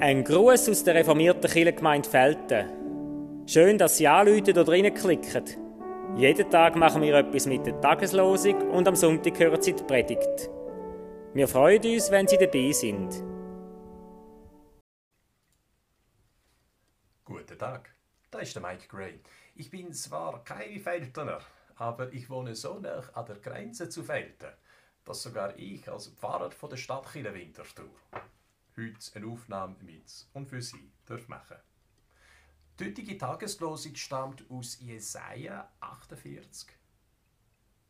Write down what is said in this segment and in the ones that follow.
Ein Gruß aus der reformierten Kirchengemeinde Felten. Schön, dass Sie anrufen oder reinklicken. Jeden Tag machen wir etwas mit der Tageslosung und am Sonntag hören Sie die Predigt. Wir freuen uns, wenn Sie dabei sind. Guten Tag, da ist der Mike Gray. Ich bin zwar kein Feltener, aber ich wohne so nah an der Grenze zu Felten, dass sogar ich als Pfarrer von der Stadt Winterthur heute eine Aufnahme mit und für Sie darf machen. Die heutige Tageslosung stammt aus Jesaja 48,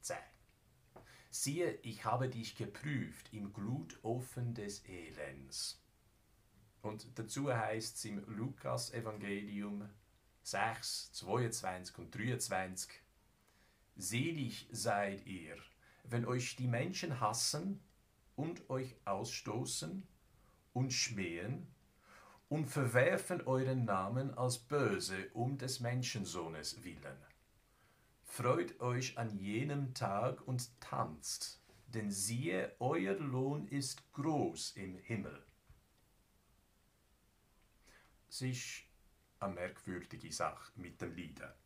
10. Siehe, ich habe dich geprüft im Glutofen des Elends. Und dazu heißt es im Lukas-Evangelium 6, 22 und 23, Selig seid ihr, wenn euch die Menschen hassen und euch ausstoßen und schmähen und verwerfen euren Namen als böse um des Menschensohnes willen. Freut euch an jenem Tag und tanzt, denn siehe, euer Lohn ist groß im Himmel. Ist eine merkwürdige Sache mit dem Lieden.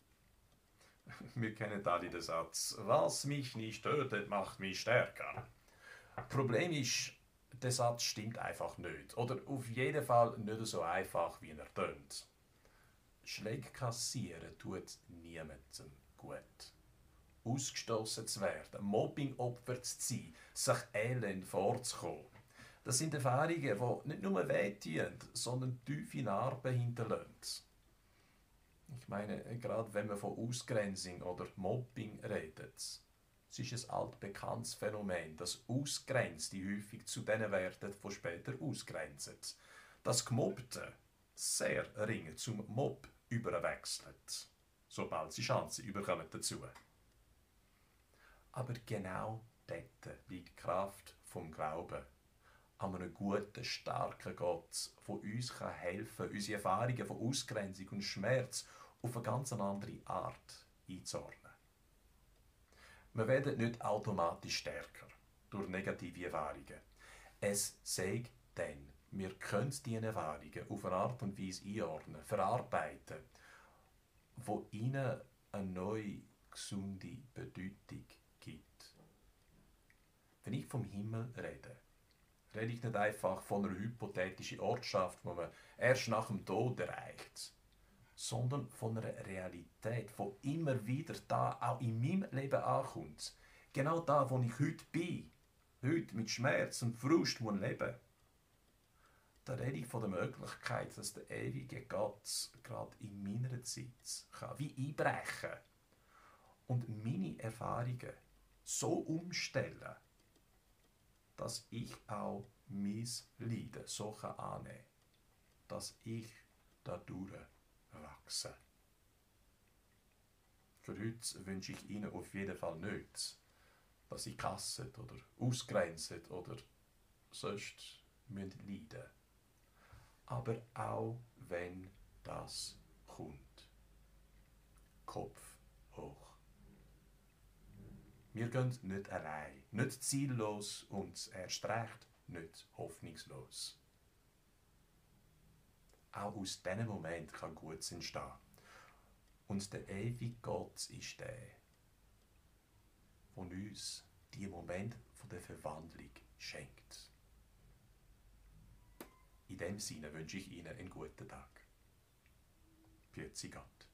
Wir kennen alle den Satz, was mich nicht tötet, macht mich stärker. Problem ist, der Satz stimmt einfach nicht. Oder auf jeden Fall nicht so einfach, wie er tönt. Schläge kassieren tut niemandem gut. Ausgestoßen zu werden, Mobbingopfer zu sein, sich elend vorzukommen. Das sind Erfahrungen, die nicht nur wehtun, sondern tiefe Narben hinterlassen. Ich meine, gerade wenn man von Ausgrenzung oder Mobbing redet, es ist ein altbekanntes Phänomen, dass Ausgrenzte häufig zu denen werden, die später ausgrenzen. Das Gemobbte sehr ring zum Mob überwechselt, sobald sie Chancen überkommen dazu. Aber genau dort liegt die Kraft vom Glauben an einem guten, starken Gott, der uns helfen kann, unsere Erfahrungen von Ausgrenzung und Schmerz auf eine ganz andere Art einzuordnen. Wir werden nicht automatisch stärker durch negative Erfahrungen. Es sagt dann, wir können diese Erfahrungen auf eine Art und Weise einordnen, verarbeiten, wo ihnen eine neue, gesunde Bedeutung gibt. Wenn ich vom Himmel rede, rede ich nicht einfach von einer hypothetischen Ortschaft, die man erst nach dem Tod erreicht sondern von einer Realität, die immer wieder da auch in meinem Leben ankommt. Genau da, wo ich heute bin, heute mit Schmerz und Frust muss leben. Da rede ich von der Möglichkeit, dass der ewige Gott gerade in meiner Zeit kann, wie einbrechen und meine Erfahrungen so umstellen, dass ich auch mein Leiden so annehmen kann, dass ich dadurch wachsen. Für heute wünsche ich Ihnen auf jeden Fall nicht, dass Sie kassen oder ausgrenzen oder sonst müssen leiden. Aber auch wenn das kommt. Kopf hoch. Wir gehen nicht allein, nicht ziellos und erst recht nicht hoffnungslos. Auch aus diesem Moment kann Gutes entstehen. Und der ewige Gott ist der, der uns die Moment der Verwandlung schenkt. In dem Sinne wünsche ich Ihnen einen guten Tag. Grüezi Gott.